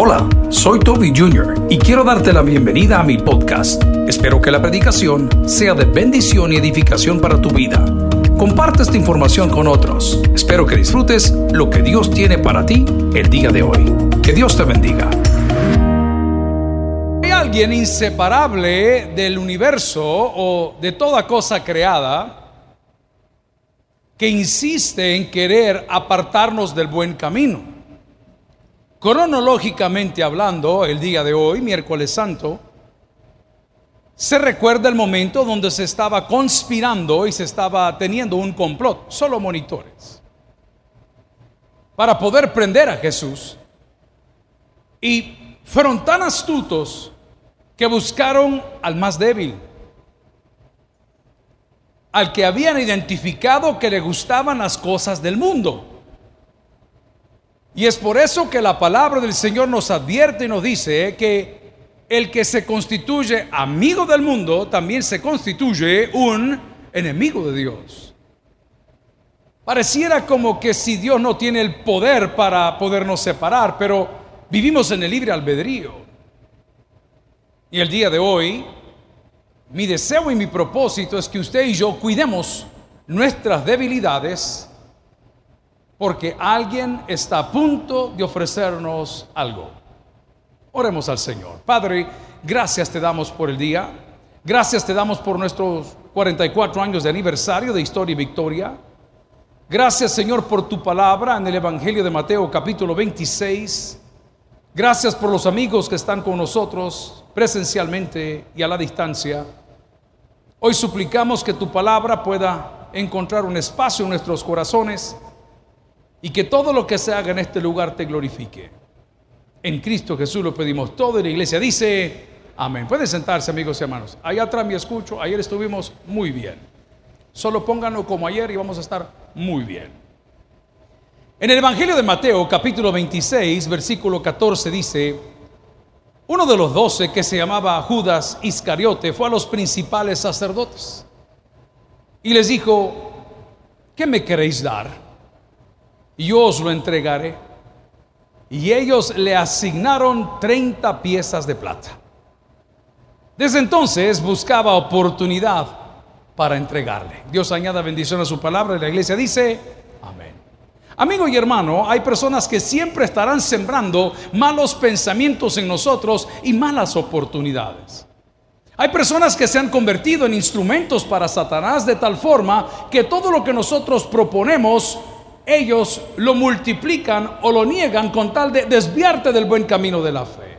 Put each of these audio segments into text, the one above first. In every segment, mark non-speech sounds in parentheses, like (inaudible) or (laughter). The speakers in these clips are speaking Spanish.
Hola, soy Toby Jr. y quiero darte la bienvenida a mi podcast. Espero que la predicación sea de bendición y edificación para tu vida. Comparte esta información con otros. Espero que disfrutes lo que Dios tiene para ti el día de hoy. Que Dios te bendiga. Hay alguien inseparable del universo o de toda cosa creada que insiste en querer apartarnos del buen camino. Cronológicamente hablando, el día de hoy, miércoles santo, se recuerda el momento donde se estaba conspirando y se estaba teniendo un complot, solo monitores, para poder prender a Jesús. Y fueron tan astutos que buscaron al más débil, al que habían identificado que le gustaban las cosas del mundo. Y es por eso que la palabra del Señor nos advierte y nos dice que el que se constituye amigo del mundo también se constituye un enemigo de Dios. Pareciera como que si Dios no tiene el poder para podernos separar, pero vivimos en el libre albedrío. Y el día de hoy, mi deseo y mi propósito es que usted y yo cuidemos nuestras debilidades porque alguien está a punto de ofrecernos algo. Oremos al Señor. Padre, gracias te damos por el día. Gracias te damos por nuestros 44 años de aniversario de Historia y Victoria. Gracias Señor por tu palabra en el Evangelio de Mateo capítulo 26. Gracias por los amigos que están con nosotros presencialmente y a la distancia. Hoy suplicamos que tu palabra pueda encontrar un espacio en nuestros corazones y que todo lo que se haga en este lugar te glorifique. En Cristo Jesús lo pedimos todo y la iglesia dice, amén. Pueden sentarse amigos y hermanos. Allá atrás me escucho, ayer estuvimos muy bien. Solo pónganlo como ayer y vamos a estar muy bien. En el Evangelio de Mateo capítulo 26 versículo 14 dice, uno de los doce que se llamaba Judas Iscariote fue a los principales sacerdotes y les dijo, ¿qué me queréis dar? Yo os lo entregaré. Y ellos le asignaron 30 piezas de plata. Desde entonces buscaba oportunidad para entregarle. Dios añada bendición a su palabra y la iglesia dice, amén. Amigo y hermano, hay personas que siempre estarán sembrando malos pensamientos en nosotros y malas oportunidades. Hay personas que se han convertido en instrumentos para Satanás de tal forma que todo lo que nosotros proponemos, ellos lo multiplican o lo niegan con tal de desviarte del buen camino de la fe.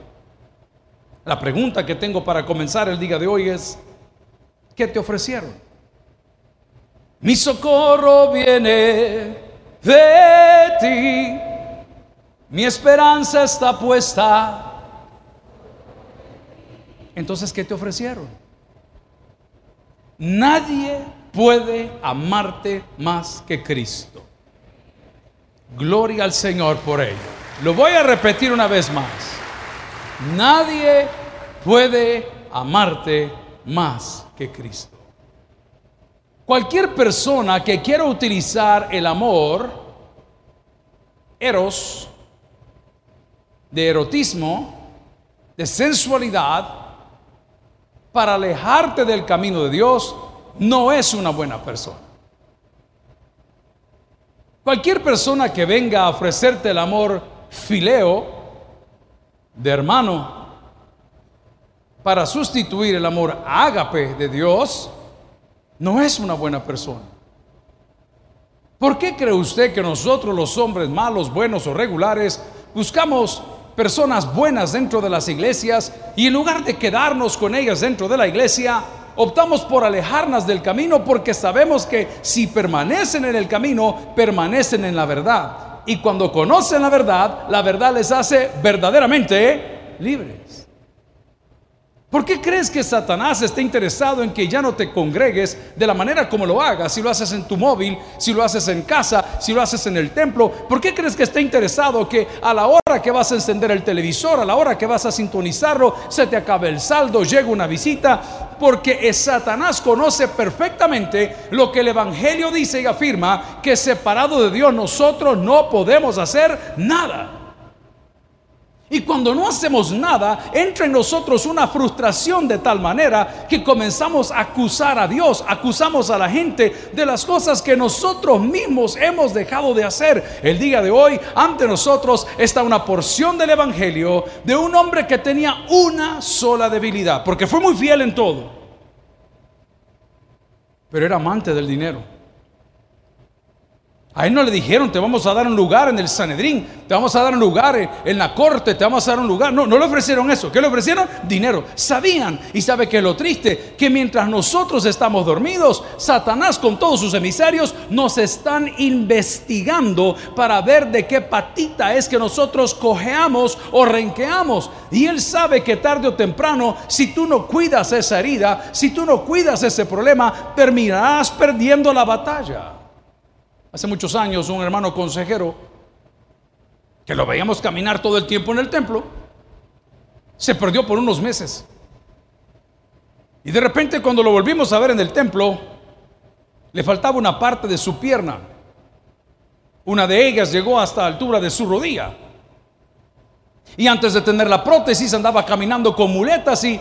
La pregunta que tengo para comenzar el día de hoy es, ¿qué te ofrecieron? Mi socorro viene de ti. Mi esperanza está puesta. Entonces, ¿qué te ofrecieron? Nadie puede amarte más que Cristo. Gloria al Señor por ello. Lo voy a repetir una vez más. Nadie puede amarte más que Cristo. Cualquier persona que quiera utilizar el amor, eros, de erotismo, de sensualidad, para alejarte del camino de Dios, no es una buena persona. Cualquier persona que venga a ofrecerte el amor fileo, de hermano, para sustituir el amor ágape de Dios, no es una buena persona. ¿Por qué cree usted que nosotros los hombres malos, buenos o regulares buscamos personas buenas dentro de las iglesias y en lugar de quedarnos con ellas dentro de la iglesia, optamos por alejarnos del camino porque sabemos que si permanecen en el camino, permanecen en la verdad. Y cuando conocen la verdad, la verdad les hace verdaderamente libres. ¿Por qué crees que Satanás está interesado en que ya no te congregues de la manera como lo hagas? Si lo haces en tu móvil, si lo haces en casa, si lo haces en el templo. ¿Por qué crees que está interesado que a la hora que vas a encender el televisor, a la hora que vas a sintonizarlo, se te acabe el saldo, llega una visita? Porque Satanás conoce perfectamente lo que el Evangelio dice y afirma, que separado de Dios nosotros no podemos hacer nada. Y cuando no hacemos nada, entra en nosotros una frustración de tal manera que comenzamos a acusar a Dios, acusamos a la gente de las cosas que nosotros mismos hemos dejado de hacer. El día de hoy, ante nosotros está una porción del Evangelio de un hombre que tenía una sola debilidad, porque fue muy fiel en todo, pero era amante del dinero. A él no le dijeron, te vamos a dar un lugar en el Sanedrín, te vamos a dar un lugar en la corte, te vamos a dar un lugar. No, no le ofrecieron eso. ¿Qué le ofrecieron? Dinero. Sabían. Y sabe que lo triste, que mientras nosotros estamos dormidos, Satanás con todos sus emisarios nos están investigando para ver de qué patita es que nosotros cojeamos o renqueamos. Y él sabe que tarde o temprano, si tú no cuidas esa herida, si tú no cuidas ese problema, terminarás perdiendo la batalla. Hace muchos años un hermano consejero, que lo veíamos caminar todo el tiempo en el templo, se perdió por unos meses. Y de repente cuando lo volvimos a ver en el templo, le faltaba una parte de su pierna. Una de ellas llegó hasta la altura de su rodilla. Y antes de tener la prótesis andaba caminando con muletas y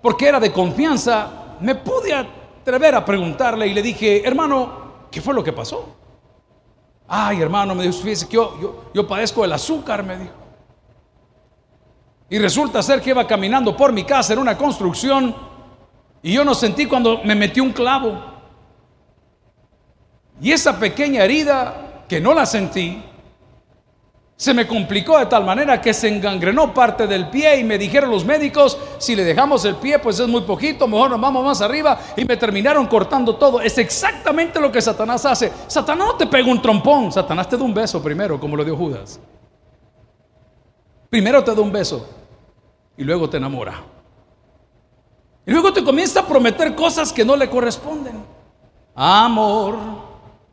porque era de confianza, me pude atrever a preguntarle y le dije, hermano, ¿qué fue lo que pasó? Ay, hermano, me dijo, fíjese que yo, yo, padezco el azúcar, me dijo. Y resulta ser que iba caminando por mi casa en una construcción y yo no sentí cuando me metí un clavo. Y esa pequeña herida que no la sentí, se me complicó de tal manera que se engangrenó parte del pie y me dijeron los médicos, si le dejamos el pie pues es muy poquito, mejor nos vamos más arriba y me terminaron cortando todo. Es exactamente lo que Satanás hace. Satanás no te pega un trompón, Satanás te da un beso primero, como lo dio Judas. Primero te da un beso y luego te enamora. Y luego te comienza a prometer cosas que no le corresponden. Amor,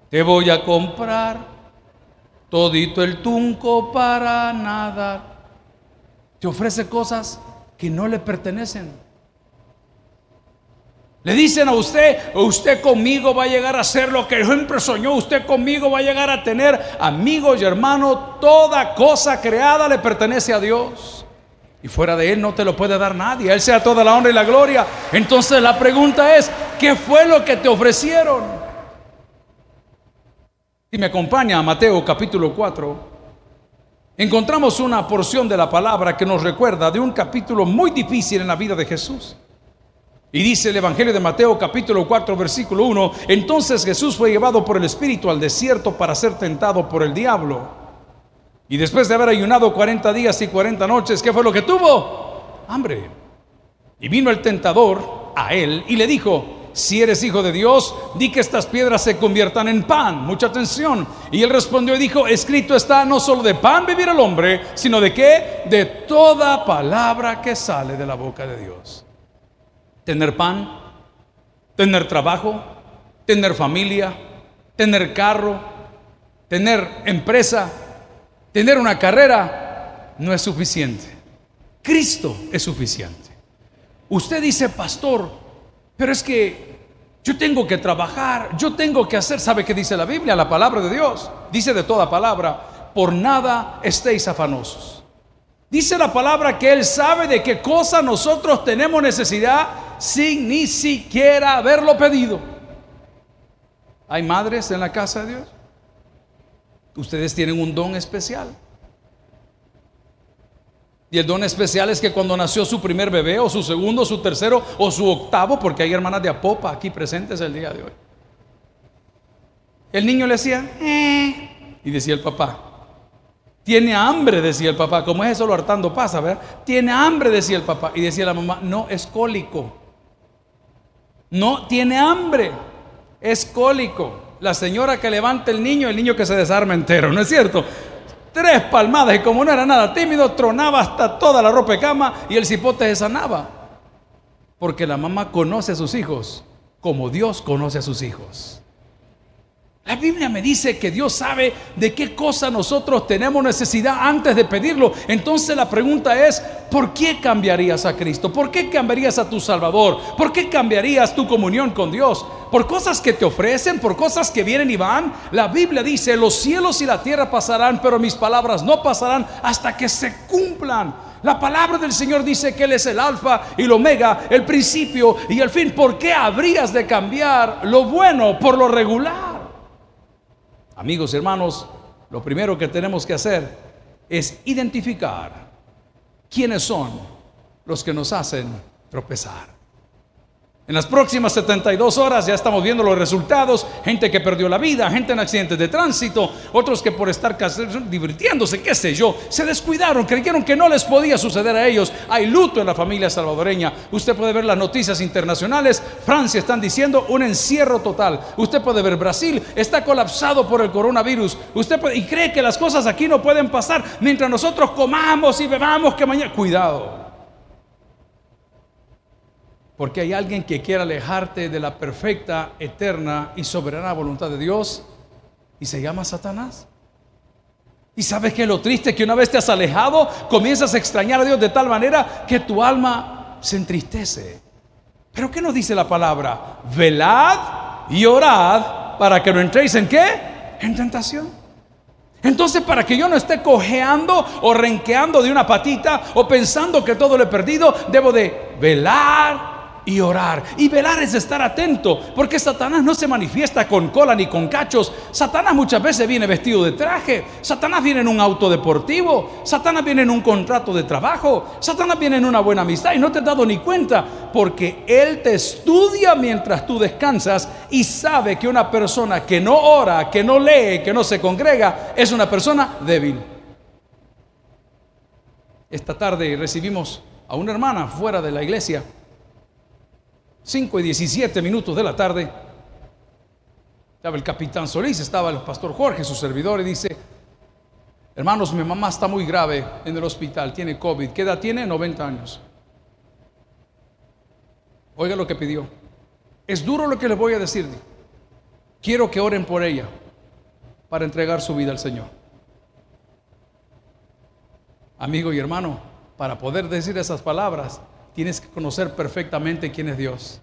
te voy a comprar todito el tunco para nada. Te ofrece cosas que no le pertenecen. Le dicen a usted, usted conmigo va a llegar a ser lo que siempre soñó, usted conmigo va a llegar a tener amigos y hermanos, toda cosa creada le pertenece a Dios. Y fuera de Él no te lo puede dar nadie, Él sea toda la honra y la gloria. Entonces la pregunta es, ¿qué fue lo que te ofrecieron? Si me acompaña a Mateo capítulo 4, encontramos una porción de la palabra que nos recuerda de un capítulo muy difícil en la vida de Jesús. Y dice el Evangelio de Mateo capítulo 4 versículo 1, entonces Jesús fue llevado por el Espíritu al desierto para ser tentado por el diablo. Y después de haber ayunado 40 días y 40 noches, ¿qué fue lo que tuvo? Hambre. Y vino el tentador a él y le dijo, si eres hijo de Dios, di que estas piedras se conviertan en pan. Mucha atención. Y él respondió y dijo, escrito está, no solo de pan vivir el hombre, sino de qué? De toda palabra que sale de la boca de Dios. Tener pan, tener trabajo, tener familia, tener carro, tener empresa, tener una carrera, no es suficiente. Cristo es suficiente. Usted dice, pastor, pero es que yo tengo que trabajar, yo tengo que hacer, ¿sabe qué dice la Biblia? La palabra de Dios. Dice de toda palabra, por nada estéis afanosos. Dice la palabra que Él sabe de qué cosa nosotros tenemos necesidad sin ni siquiera haberlo pedido. ¿Hay madres en la casa de Dios? Ustedes tienen un don especial. Y el don especial es que cuando nació su primer bebé, o su segundo, su tercero, o su octavo, porque hay hermanas de Apopa aquí presentes el día de hoy. El niño le decía, eh", y decía el papá, tiene hambre, decía el papá, como es eso lo hartando pasa, ¿verdad? Tiene hambre, decía el papá, y decía la mamá, no, es cólico. No, tiene hambre, es cólico. La señora que levanta el niño, el niño que se desarma entero, ¿no es cierto? Tres palmadas y como no era nada tímido, tronaba hasta toda la ropa de cama y el cipote se sanaba. Porque la mamá conoce a sus hijos como Dios conoce a sus hijos. La Biblia me dice que Dios sabe de qué cosa nosotros tenemos necesidad antes de pedirlo. Entonces la pregunta es, ¿por qué cambiarías a Cristo? ¿Por qué cambiarías a tu Salvador? ¿Por qué cambiarías tu comunión con Dios? ¿Por cosas que te ofrecen? ¿Por cosas que vienen y van? La Biblia dice, los cielos y la tierra pasarán, pero mis palabras no pasarán hasta que se cumplan. La palabra del Señor dice que Él es el alfa y el omega, el principio y el fin. ¿Por qué habrías de cambiar lo bueno por lo regular? Amigos hermanos, lo primero que tenemos que hacer es identificar quiénes son los que nos hacen tropezar. En las próximas 72 horas ya estamos viendo los resultados, gente que perdió la vida, gente en accidentes de tránsito, otros que por estar divirtiéndose, qué sé yo, se descuidaron, creyeron que no les podía suceder a ellos. Hay luto en la familia salvadoreña. Usted puede ver las noticias internacionales, Francia están diciendo un encierro total. Usted puede ver Brasil está colapsado por el coronavirus. Usted puede, y cree que las cosas aquí no pueden pasar mientras nosotros comamos y bebamos que mañana cuidado. Porque hay alguien que quiere alejarte de la perfecta, eterna y soberana voluntad de Dios y se llama Satanás. Y sabes que lo triste que una vez te has alejado, comienzas a extrañar a Dios de tal manera que tu alma se entristece. Pero ¿qué nos dice la palabra? Velad y orad para que no entréis en qué? En tentación. Entonces, para que yo no esté cojeando o renqueando de una patita o pensando que todo lo he perdido, debo de velar y orar. Y velar es estar atento, porque Satanás no se manifiesta con cola ni con cachos. Satanás muchas veces viene vestido de traje. Satanás viene en un auto deportivo. Satanás viene en un contrato de trabajo. Satanás viene en una buena amistad y no te has dado ni cuenta, porque Él te estudia mientras tú descansas y sabe que una persona que no ora, que no lee, que no se congrega, es una persona débil. Esta tarde recibimos a una hermana fuera de la iglesia 5 y 17 minutos de la tarde, estaba el capitán Solís, estaba el pastor Jorge, su servidor, y dice, hermanos, mi mamá está muy grave en el hospital, tiene COVID, ¿qué edad tiene? 90 años. Oiga lo que pidió. Es duro lo que le voy a decir. Quiero que oren por ella para entregar su vida al Señor. Amigo y hermano, para poder decir esas palabras, tienes que conocer perfectamente quién es Dios.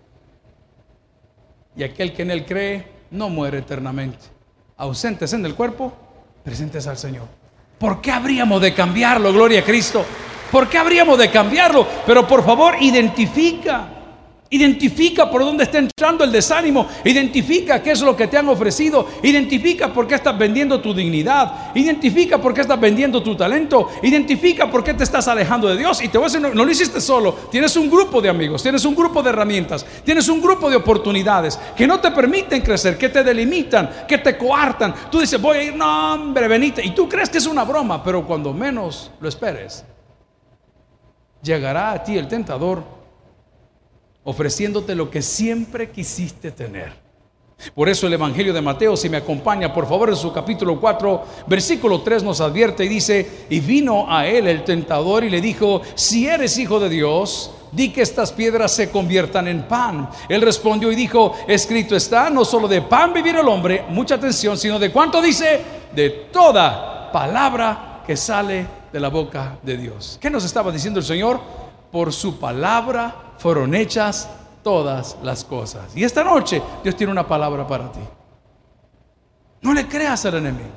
Y aquel que en Él cree no muere eternamente. Ausentes en el cuerpo, presentes al Señor. ¿Por qué habríamos de cambiarlo, gloria a Cristo? ¿Por qué habríamos de cambiarlo? Pero por favor, identifica Identifica por dónde está entrando el desánimo. Identifica qué es lo que te han ofrecido. Identifica por qué estás vendiendo tu dignidad. Identifica por qué estás vendiendo tu talento. Identifica por qué te estás alejando de Dios. Y te voy a decir, no, no lo hiciste solo. Tienes un grupo de amigos, tienes un grupo de herramientas, tienes un grupo de oportunidades que no te permiten crecer, que te delimitan, que te coartan. Tú dices, voy a ir, no, hombre, venite. Y tú crees que es una broma, pero cuando menos lo esperes, llegará a ti el tentador ofreciéndote lo que siempre quisiste tener. Por eso el Evangelio de Mateo, si me acompaña por favor en su capítulo 4, versículo 3 nos advierte y dice, y vino a él el tentador y le dijo, si eres hijo de Dios, di que estas piedras se conviertan en pan. Él respondió y dijo, escrito está, no solo de pan vivir el hombre, mucha atención, sino de cuánto dice, de toda palabra que sale de la boca de Dios. ¿Qué nos estaba diciendo el Señor? Por su palabra fueron hechas todas las cosas. Y esta noche Dios tiene una palabra para ti. No le creas al enemigo.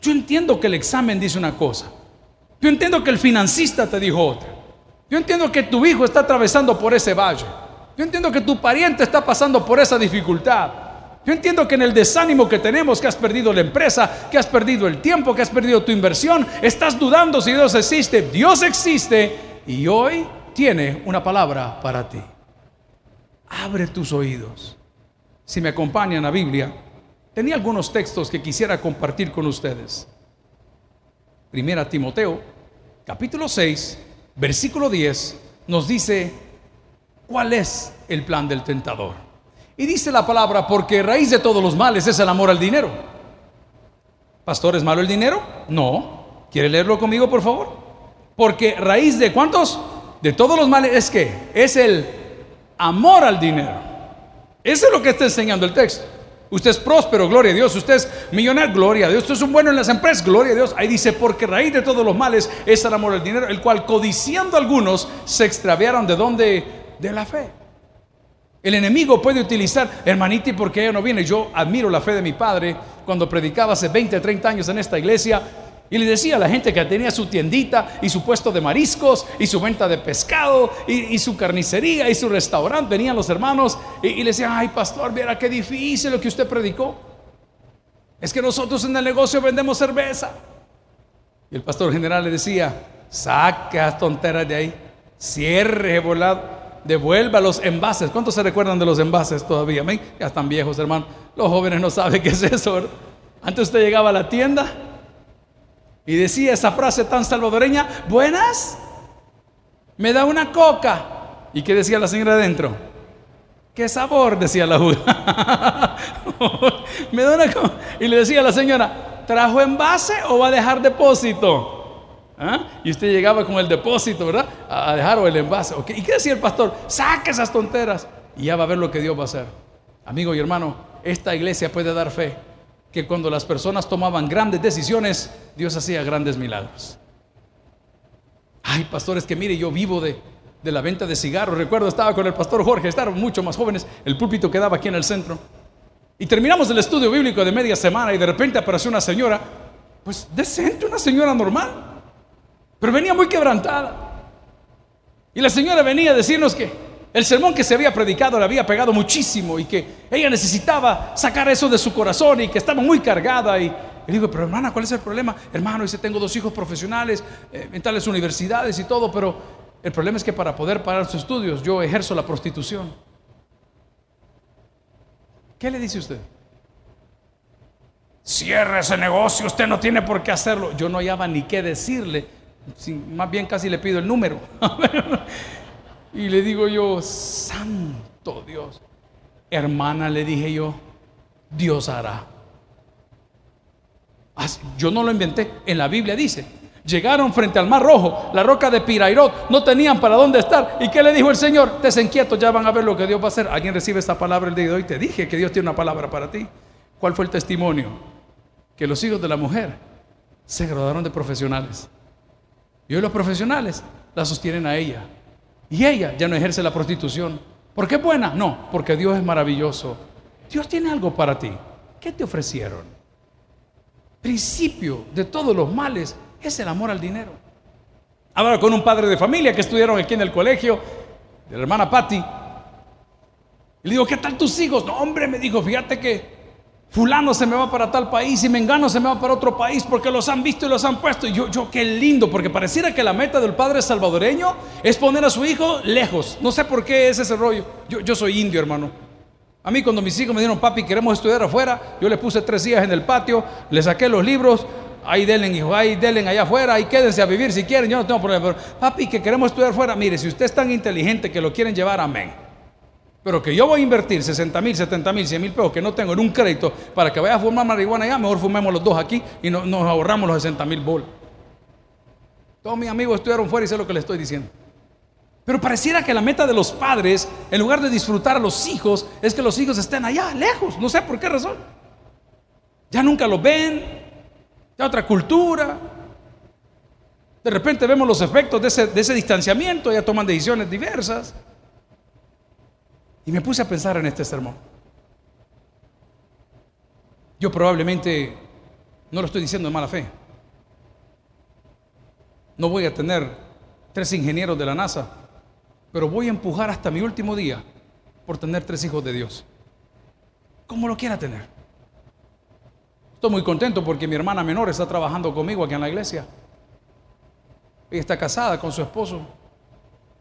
Yo entiendo que el examen dice una cosa. Yo entiendo que el financista te dijo otra. Yo entiendo que tu hijo está atravesando por ese valle. Yo entiendo que tu pariente está pasando por esa dificultad. Yo entiendo que en el desánimo que tenemos, que has perdido la empresa, que has perdido el tiempo, que has perdido tu inversión, estás dudando si Dios existe. Dios existe y hoy tiene una palabra para ti. Abre tus oídos. Si me acompañan a Biblia, tenía algunos textos que quisiera compartir con ustedes. Primera Timoteo, capítulo 6, versículo 10, nos dice cuál es el plan del tentador. Y dice la palabra, porque raíz de todos los males es el amor al dinero. ¿Pastor, es malo el dinero? No. ¿Quiere leerlo conmigo, por favor? Porque raíz de cuántos? De todos los males es que es el amor al dinero. Eso es lo que está enseñando el texto. Usted es próspero, gloria a Dios. Usted es millonario, gloria a Dios. Usted es un bueno en las empresas, gloria a Dios. Ahí dice, porque raíz de todos los males es el amor al dinero, el cual codiciando algunos se extraviaron de donde? De la fe. El enemigo puede utilizar, hermanita, porque ella no viene? Yo admiro la fe de mi padre cuando predicaba hace 20, 30 años en esta iglesia Y le decía a la gente que tenía su tiendita y su puesto de mariscos y su venta de pescado y, su carnicería y su restaurante. Venían los hermanos y, le decían, ay pastor, mira qué difícil lo que usted predicó. Es que nosotros en el negocio vendemos cerveza. Y el pastor general le decía, las tonteras de ahí, cierre volado, devuelva los envases. ¿Cuántos se recuerdan de los envases todavía? Ya están viejos, hermano. Los jóvenes no saben qué es eso. Antes usted llegaba a la tienda y decía esa frase tan salvadoreña, buenas, me da una coca. ¿Y qué decía la señora adentro? ¿Qué sabor? Decía la juda. (laughs) me da una coca. Y le decía a la señora, ¿trajo envase o va a dejar depósito? ¿Ah? Y usted llegaba con el depósito, ¿verdad? A dejar o el envase. ¿Y qué decía el pastor? Saque esas tonteras y ya va a ver lo que Dios va a hacer. Amigo y hermano, esta iglesia puede dar fe que cuando las personas tomaban grandes decisiones, Dios hacía grandes milagros. Ay, pastores, que mire, yo vivo de, la venta de cigarros. Recuerdo, estaba con el pastor Jorge, estaban mucho más jóvenes, el púlpito quedaba aquí en el centro. Y terminamos el estudio bíblico de media semana y de repente apareció una señora, pues decente, una señora normal, pero venía muy quebrantada. Y la señora venía a decirnos que el sermón que se había predicado le había pegado muchísimo y que ella necesitaba sacar eso de su corazón y que estaba muy cargada. Y le digo, pero hermana, ¿cuál es el problema? Hermano, dice, tengo dos hijos profesionales eh, en tales universidades y todo, pero el problema es que para poder pagar sus estudios yo ejerzo la prostitución. ¿Qué le dice usted? Cierre ese negocio, usted no tiene por qué hacerlo. Yo no hallaba ni qué decirle, más bien casi le pido el número. (laughs) Y le digo yo, santo Dios. Hermana, le dije yo, Dios hará. Yo no lo inventé, en la Biblia dice, llegaron frente al mar rojo, la roca de Pirairot, no tenían para dónde estar. ¿Y qué le dijo el Señor? Desenquietos, ya van a ver lo que Dios va a hacer. ¿Alguien recibe esta palabra el día de hoy? Te dije que Dios tiene una palabra para ti. ¿Cuál fue el testimonio? Que los hijos de la mujer se graduaron de profesionales. Y hoy los profesionales la sostienen a ella. Y ella ya no ejerce la prostitución. ¿Por qué es buena? No, porque Dios es maravilloso. Dios tiene algo para ti. ¿Qué te ofrecieron? Principio de todos los males es el amor al dinero. Ahora con un padre de familia que estudiaron aquí en el colegio, de la hermana Patty. Le digo, ¿qué tal tus hijos? No, hombre, me dijo, fíjate que fulano se me va para tal país y mengano se me va para otro país porque los han visto y los han puesto. Y yo, yo, qué lindo, porque pareciera que la meta del padre salvadoreño es poner a su hijo lejos. No sé por qué es ese rollo. Yo, yo soy indio, hermano. A mí cuando mis hijos me dijeron, papi, queremos estudiar afuera, yo le puse tres días en el patio, le saqué los libros, ahí denle, hijo, ahí denle allá afuera, ahí quédense a vivir si quieren, yo no tengo problema. Pero, papi, que queremos estudiar afuera, mire, si usted es tan inteligente que lo quieren llevar, amén. Pero que yo voy a invertir 60 mil, 70 mil, 100 mil pesos que no tengo en un crédito para que vaya a fumar marihuana allá, mejor fumemos los dos aquí y nos ahorramos los 60 mil bolas. Todos mis amigos estudiaron fuera y sé lo que les estoy diciendo. Pero pareciera que la meta de los padres, en lugar de disfrutar a los hijos, es que los hijos estén allá, lejos. No sé por qué razón. Ya nunca los ven, ya otra cultura. De repente vemos los efectos de ese, de ese distanciamiento, ya toman decisiones diversas. Y me puse a pensar en este sermón. Yo probablemente no lo estoy diciendo de mala fe. No voy a tener tres ingenieros de la NASA, pero voy a empujar hasta mi último día por tener tres hijos de Dios. Como lo quiera tener. Estoy muy contento porque mi hermana menor está trabajando conmigo aquí en la iglesia. Ella está casada con su esposo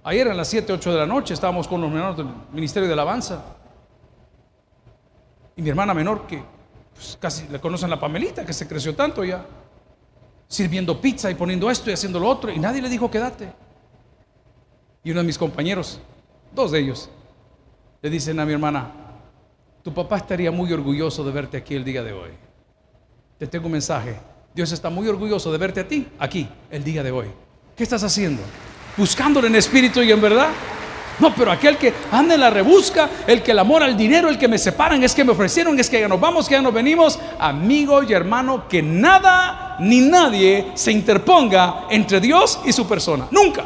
Ayer a las 7, 8 de la noche estábamos con los menores del Ministerio de Alabanza. Y mi hermana menor, que pues, casi le conocen la Pamelita, que se creció tanto ya, sirviendo pizza y poniendo esto y haciendo lo otro, y nadie le dijo quédate. Y uno de mis compañeros, dos de ellos, le dicen a mi hermana, tu papá estaría muy orgulloso de verte aquí el día de hoy. Te tengo un mensaje. Dios está muy orgulloso de verte a ti aquí el día de hoy. ¿Qué estás haciendo? Buscándole en espíritu y en verdad. No, pero aquel que anda en la rebusca, el que el amor al dinero, el que me separan, es que me ofrecieron, es que ya nos vamos, que ya nos venimos, amigo y hermano, que nada ni nadie se interponga entre Dios y su persona. Nunca.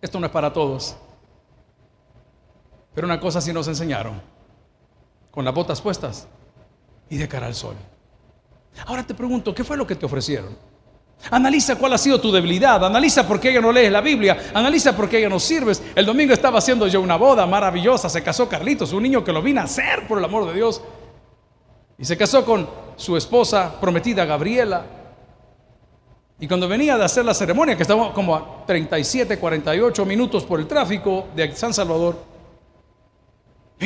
Esto no es para todos. Pero una cosa sí nos enseñaron, con las botas puestas y de cara al sol. Ahora te pregunto, ¿qué fue lo que te ofrecieron? Analiza cuál ha sido tu debilidad, analiza por qué ella no lees la Biblia, analiza por qué ella no sirves. El domingo estaba haciendo yo una boda maravillosa, se casó Carlitos, un niño que lo vino a hacer por el amor de Dios. Y se casó con su esposa prometida Gabriela. Y cuando venía de hacer la ceremonia, que estaba como a 37, 48 minutos por el tráfico de San Salvador,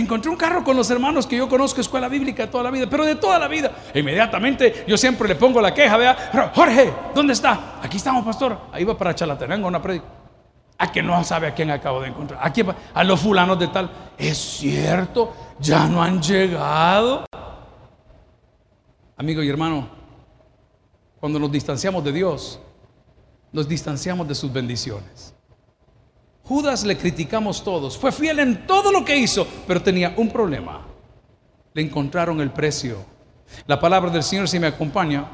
encontré un carro con los hermanos que yo conozco, escuela bíblica toda la vida, pero de toda la vida. E inmediatamente yo siempre le pongo la queja, vea, Jorge, ¿dónde está? Aquí estamos, pastor. Ahí va para Chalatenango una predica. A que no sabe a quién acabo de encontrar. Aquí a los fulanos de tal. Es cierto, ya no han llegado. Amigo y hermano, cuando nos distanciamos de Dios, nos distanciamos de sus bendiciones. Judas le criticamos todos, fue fiel en todo lo que hizo, pero tenía un problema. Le encontraron el precio. La palabra del Señor, si me acompaña,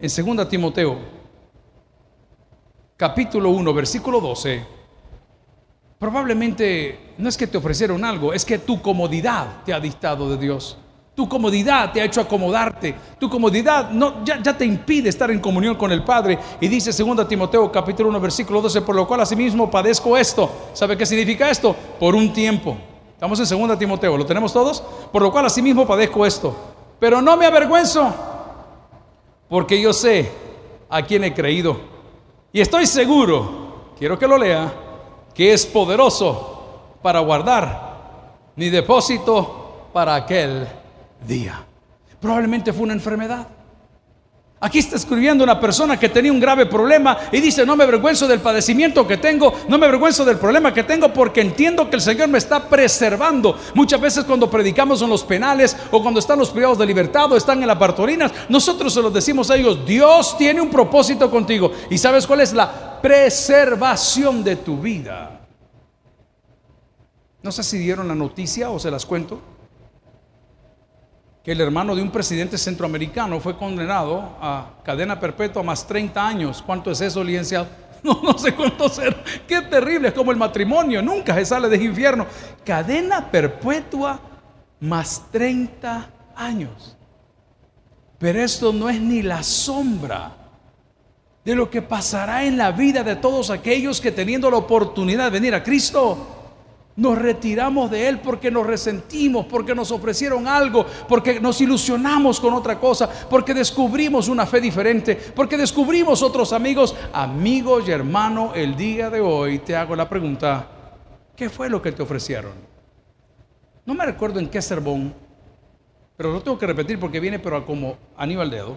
en 2 Timoteo, capítulo 1, versículo 12, probablemente no es que te ofrecieron algo, es que tu comodidad te ha dictado de Dios. Tu comodidad te ha hecho acomodarte. Tu comodidad no, ya, ya, te impide estar en comunión con el Padre. Y dice 2 Timoteo capítulo 1 versículo 12, por lo cual asimismo padezco esto. ¿Sabe qué significa esto? Por un tiempo. Estamos en 2 Timoteo, ¿lo tenemos todos? Por lo cual asimismo padezco esto. Pero no me avergüenzo, porque yo sé a quién he creído. Y estoy seguro, quiero que lo lea, que es poderoso para guardar mi depósito para aquel día. Probablemente fue una enfermedad. Aquí está escribiendo una persona que tenía un grave problema y dice, no me avergüenzo del padecimiento que tengo, no me avergüenzo del problema que tengo porque entiendo que el Señor me está preservando. Muchas veces cuando predicamos en los penales o cuando están los privados de libertad o están en las bartorinas, nosotros se los decimos a ellos, Dios tiene un propósito contigo. ¿Y sabes cuál es la preservación de tu vida? No sé si dieron la noticia o se las cuento el hermano de un presidente centroamericano fue condenado a cadena perpetua más 30 años. ¿Cuánto es eso, licenciado? (laughs) No, no sé cuánto ser. Qué terrible, es como el matrimonio, nunca se sale del infierno. Cadena perpetua más 30 años. Pero esto no es ni la sombra de lo que pasará en la vida de todos aquellos que teniendo la oportunidad de venir a Cristo, nos retiramos de Él porque nos resentimos, porque nos ofrecieron algo, porque nos ilusionamos con otra cosa, porque descubrimos una fe diferente, porque descubrimos otros amigos. Amigos y hermano, el día de hoy te hago la pregunta, ¿qué fue lo que te ofrecieron? No me recuerdo en qué sermón, pero lo tengo que repetir porque viene pero como anillo al dedo.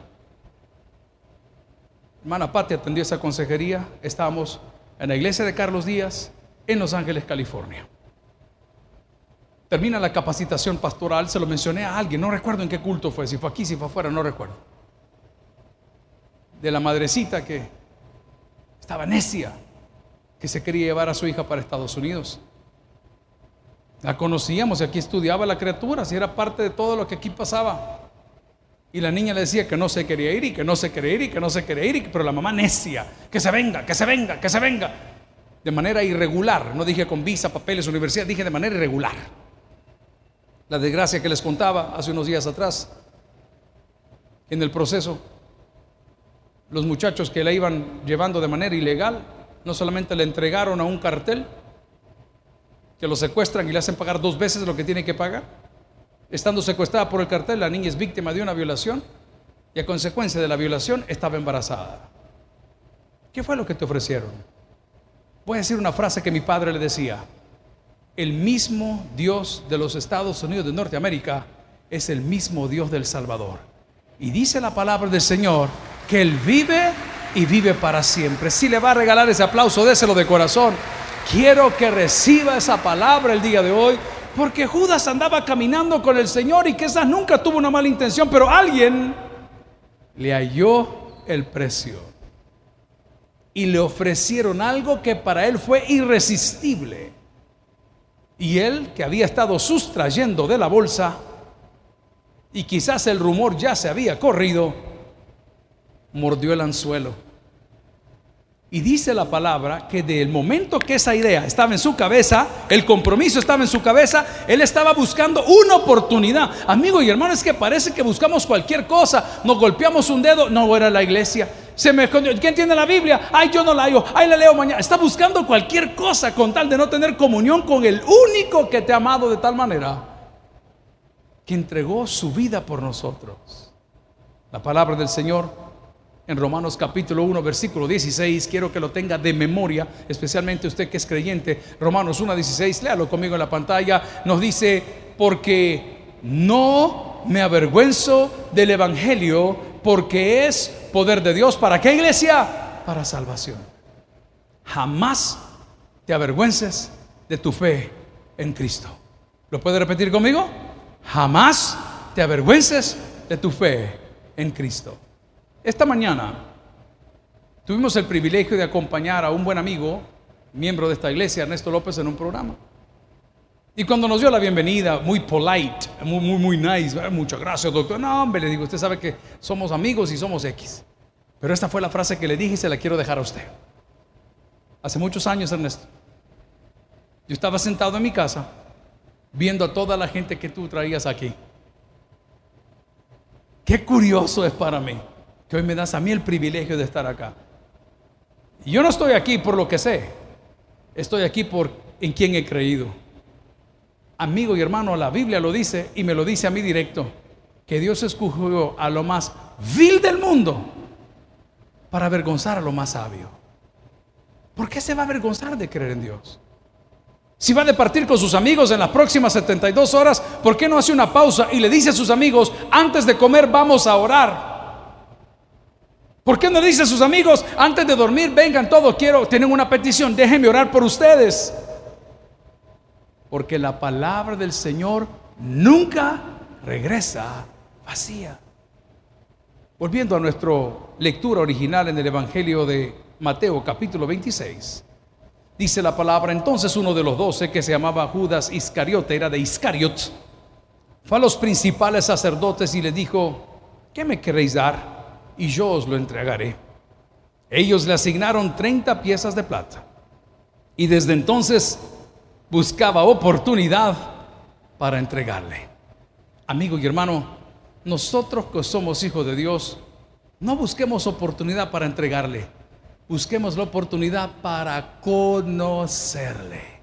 Hermana Patti atendió esa consejería, estábamos en la iglesia de Carlos Díaz, en Los Ángeles, California. Termina la capacitación pastoral, se lo mencioné a alguien, no recuerdo en qué culto fue, si fue aquí, si fue afuera, no recuerdo. De la madrecita que estaba necia, que se quería llevar a su hija para Estados Unidos. La conocíamos y aquí estudiaba la criatura, si era parte de todo lo que aquí pasaba. Y la niña le decía que no se quería ir y que no se quería ir y que no se quería ir, pero la mamá necia, que se venga, que se venga, que se venga. De manera irregular, no dije con visa, papeles, universidad, dije de manera irregular la desgracia que les contaba hace unos días atrás. En el proceso, los muchachos que la iban llevando de manera ilegal, no solamente le entregaron a un cartel, que lo secuestran y le hacen pagar dos veces lo que tiene que pagar. Estando secuestrada por el cartel, la niña es víctima de una violación y a consecuencia de la violación estaba embarazada. ¿Qué fue lo que te ofrecieron? Voy a decir una frase que mi padre le decía el mismo Dios de los Estados Unidos de Norteamérica es el mismo Dios del Salvador. Y dice la palabra del Señor que Él vive y vive para siempre. Si le va a regalar ese aplauso, déselo de corazón. Quiero que reciba esa palabra el día de hoy, porque Judas andaba caminando con el Señor y quizás nunca tuvo una mala intención, pero alguien le halló el precio y le ofrecieron algo que para él fue irresistible. Y él, que había estado sustrayendo de la bolsa, y quizás el rumor ya se había corrido, mordió el anzuelo. Y dice la palabra que del momento que esa idea estaba en su cabeza, el compromiso estaba en su cabeza, él estaba buscando una oportunidad. Amigo y hermano, es que parece que buscamos cualquier cosa. Nos golpeamos un dedo, no era la iglesia. Se me escondió. ¿Quién tiene la Biblia? Ay, yo no la hago. Ay, la leo mañana. Está buscando cualquier cosa con tal de no tener comunión con el único que te ha amado de tal manera que entregó su vida por nosotros. La palabra del Señor en Romanos capítulo 1, versículo 16. Quiero que lo tenga de memoria, especialmente usted que es creyente. Romanos 1, 16, léalo conmigo en la pantalla. Nos dice, porque no me avergüenzo del Evangelio, porque es poder de Dios. ¿Para qué iglesia? Para salvación. Jamás te avergüences de tu fe en Cristo. ¿Lo puede repetir conmigo? Jamás te avergüences de tu fe en Cristo. Esta mañana tuvimos el privilegio de acompañar a un buen amigo, miembro de esta iglesia, Ernesto López, en un programa. Y cuando nos dio la bienvenida, muy polite, muy, muy, muy nice, muchas gracias, doctor. No, hombre, le digo, usted sabe que somos amigos y somos X. Pero esta fue la frase que le dije y se la quiero dejar a usted. Hace muchos años, Ernesto, yo estaba sentado en mi casa viendo a toda la gente que tú traías aquí. Qué curioso es para mí que hoy me das a mí el privilegio de estar acá. Y yo no estoy aquí por lo que sé, estoy aquí por en quien he creído. Amigo y hermano, la Biblia lo dice y me lo dice a mí directo, que Dios escogió a lo más vil del mundo para avergonzar a lo más sabio. ¿Por qué se va a avergonzar de creer en Dios? Si va a departir con sus amigos en las próximas 72 horas, ¿por qué no hace una pausa y le dice a sus amigos, antes de comer vamos a orar? ¿Por qué no dice a sus amigos, antes de dormir, vengan todos, quiero, tienen una petición, déjenme orar por ustedes? Porque la palabra del Señor nunca regresa vacía. Volviendo a nuestra lectura original en el Evangelio de Mateo capítulo 26, dice la palabra, entonces uno de los doce que se llamaba Judas Iscariote, era de Iscariot, fue a los principales sacerdotes y le dijo, ¿qué me queréis dar? y yo os lo entregaré. Ellos le asignaron 30 piezas de plata y desde entonces buscaba oportunidad para entregarle. Amigo y hermano, nosotros que somos hijos de Dios, no busquemos oportunidad para entregarle, busquemos la oportunidad para conocerle.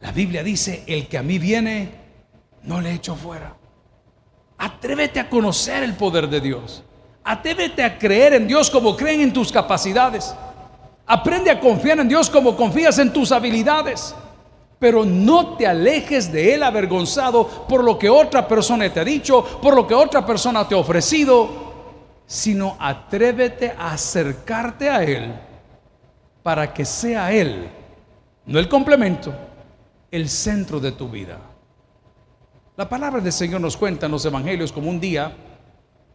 La Biblia dice, el que a mí viene, no le echo fuera. Atrévete a conocer el poder de Dios. Atrévete a creer en Dios como creen en tus capacidades. Aprende a confiar en Dios como confías en tus habilidades. Pero no te alejes de Él avergonzado por lo que otra persona te ha dicho, por lo que otra persona te ha ofrecido, sino atrévete a acercarte a Él para que sea Él, no el complemento, el centro de tu vida. La palabra del Señor nos cuenta en los evangelios como un día,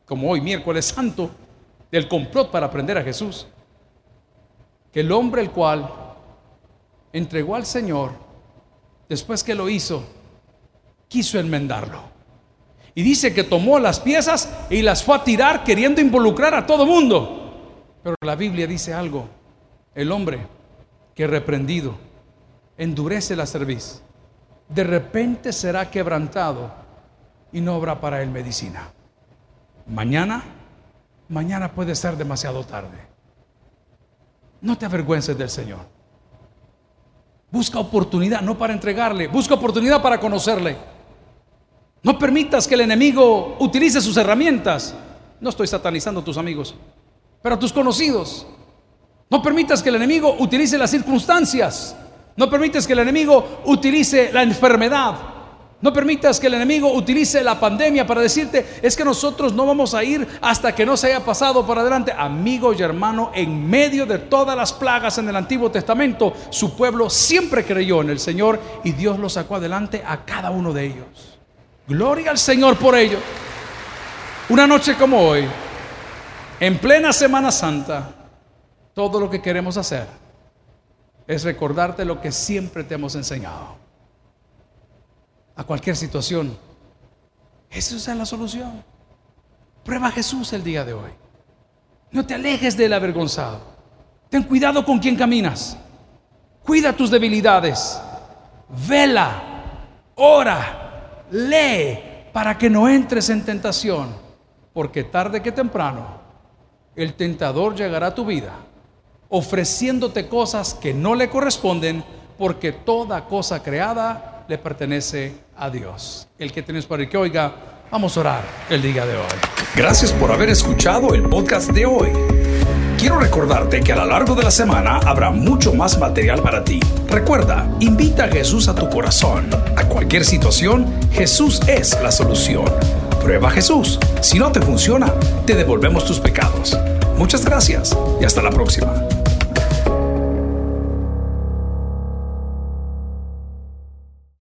como hoy miércoles santo, del complot para aprender a Jesús. Que el hombre el cual entregó al Señor, después que lo hizo, quiso enmendarlo. Y dice que tomó las piezas y las fue a tirar queriendo involucrar a todo mundo. Pero la Biblia dice algo. El hombre que reprendido endurece la cerviz de repente será quebrantado y no habrá para él medicina. Mañana, mañana puede ser demasiado tarde. No te avergüences del Señor. Busca oportunidad, no para entregarle, busca oportunidad para conocerle. No permitas que el enemigo utilice sus herramientas. No estoy satanizando a tus amigos, pero a tus conocidos. No permitas que el enemigo utilice las circunstancias no permites que el enemigo utilice la enfermedad. No permitas que el enemigo utilice la pandemia para decirte, es que nosotros no vamos a ir hasta que no se haya pasado por adelante. Amigo y hermano, en medio de todas las plagas en el Antiguo Testamento, su pueblo siempre creyó en el Señor y Dios lo sacó adelante a cada uno de ellos. Gloria al Señor por ello. Una noche como hoy, en plena Semana Santa, todo lo que queremos hacer es recordarte lo que siempre te hemos enseñado. A cualquier situación. Esa es la solución. Prueba a Jesús el día de hoy. No te alejes del avergonzado. Ten cuidado con quien caminas. Cuida tus debilidades. Vela, ora, lee para que no entres en tentación. Porque tarde que temprano el tentador llegará a tu vida ofreciéndote cosas que no le corresponden porque toda cosa creada le pertenece a Dios. El que tienes para el que oiga, vamos a orar el día de hoy. Gracias por haber escuchado el podcast de hoy. Quiero recordarte que a lo largo de la semana habrá mucho más material para ti. Recuerda, invita a Jesús a tu corazón. A cualquier situación, Jesús es la solución. Prueba Jesús. Si no te funciona, te devolvemos tus pecados. Muchas gracias y hasta la próxima.